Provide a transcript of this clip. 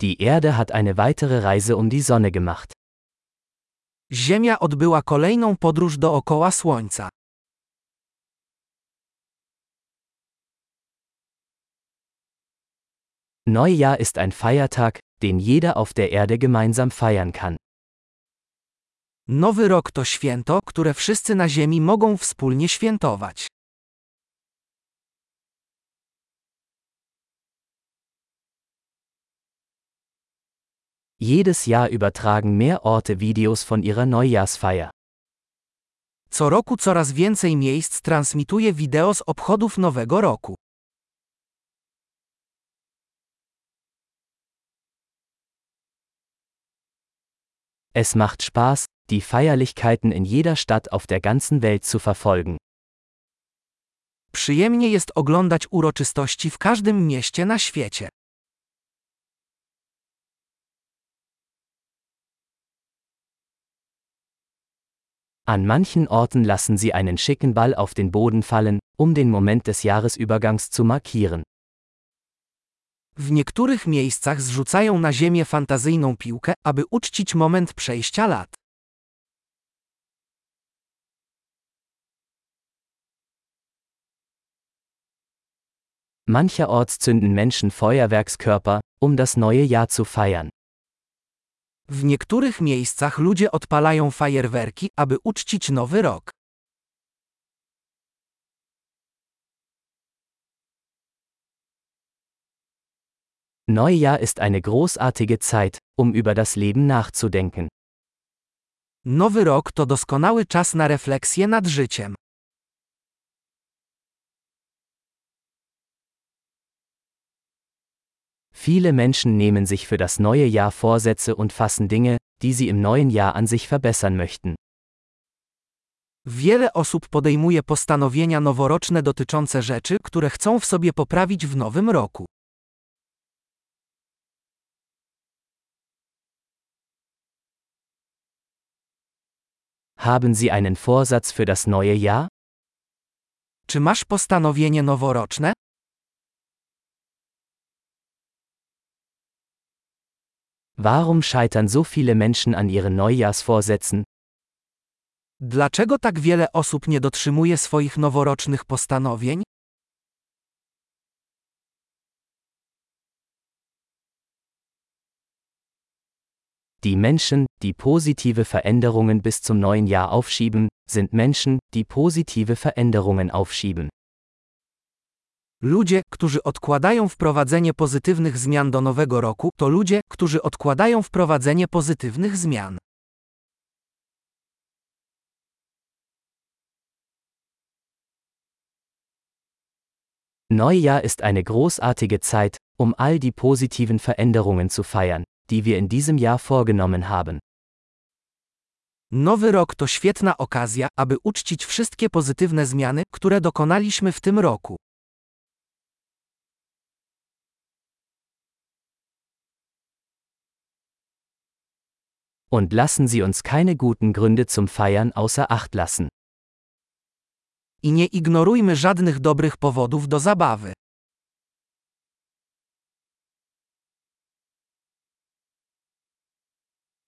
Die Erde hat eine weitere Reise um die Sonne gemacht. Ziemia odbyła kolejną podróż dookoła Słońca. Neujahr ist ein Feiertag, den jeder auf der Erde gemeinsam feiern kann. Nowy rok to święto, które wszyscy na Ziemi mogą wspólnie świętować. Jedes Jahr übertragen mehr Orte Videos von ihrer Neujahrsfeier. Co roku coraz więcej miejsc transmituje wideo z obchodów Nowego Roku. Es macht Spaß, die Feierlichkeiten in jeder Stadt auf der ganzen Welt zu verfolgen. Przyjemnie jest oglądać uroczystości w każdym mieście na świecie. An manchen Orten lassen sie einen schicken Ball auf den Boden fallen, um den Moment des Jahresübergangs zu markieren. W niektórych miejscach zrzucają na ziemię fantazyjną piłkę, aby uczcić moment przejścia lat. Mancherorts zünden Menschen Feuerwerkskörper, um das neue Jahr zu feiern. W niektórych miejscach ludzie odpalają fajerwerki, aby uczcić nowy rok. Neujahr ist eine großartige Zeit, um über das Leben nachzudenken. Nowy rok to doskonały czas na refleksję nad życiem. Viele Menschen nehmen sich für das neue Jahr Vorsätze und fassen Dinge, die sie im neuen Jahr an sich verbessern möchten. Wiele osób podejmuje postanowienia noworoczne dotyczące rzeczy, które chcą w sobie poprawić w nowym roku. Haben Sie einen Vorsatz für das neue Jahr? Czy masz postanowienie noworoczne? Warum scheitern so viele Menschen an ihren Neujahrsvorsätzen? Dlaczego tak wiele osób nie dotrzymuje swoich noworocznych postanowień? Die Menschen, die positive Veränderungen bis zum neuen Jahr aufschieben, sind Menschen, die positive Veränderungen aufschieben. Ludzie, którzy odkładają wprowadzenie pozytywnych zmian do nowego roku, to ludzie, którzy odkładają wprowadzenie pozytywnych zmian. Neujahr ist eine großartige Zeit, um all die positiven Veränderungen zu feiern, die wir in diesem Jahr vorgenommen haben. Nowy rok to świetna okazja, aby uczcić wszystkie pozytywne zmiany, które dokonaliśmy w tym roku. Und lassen Sie uns keine guten Gründe zum Feiern außer Acht lassen. I nie ignorujmy żadnych dobrych powodów do zabawy.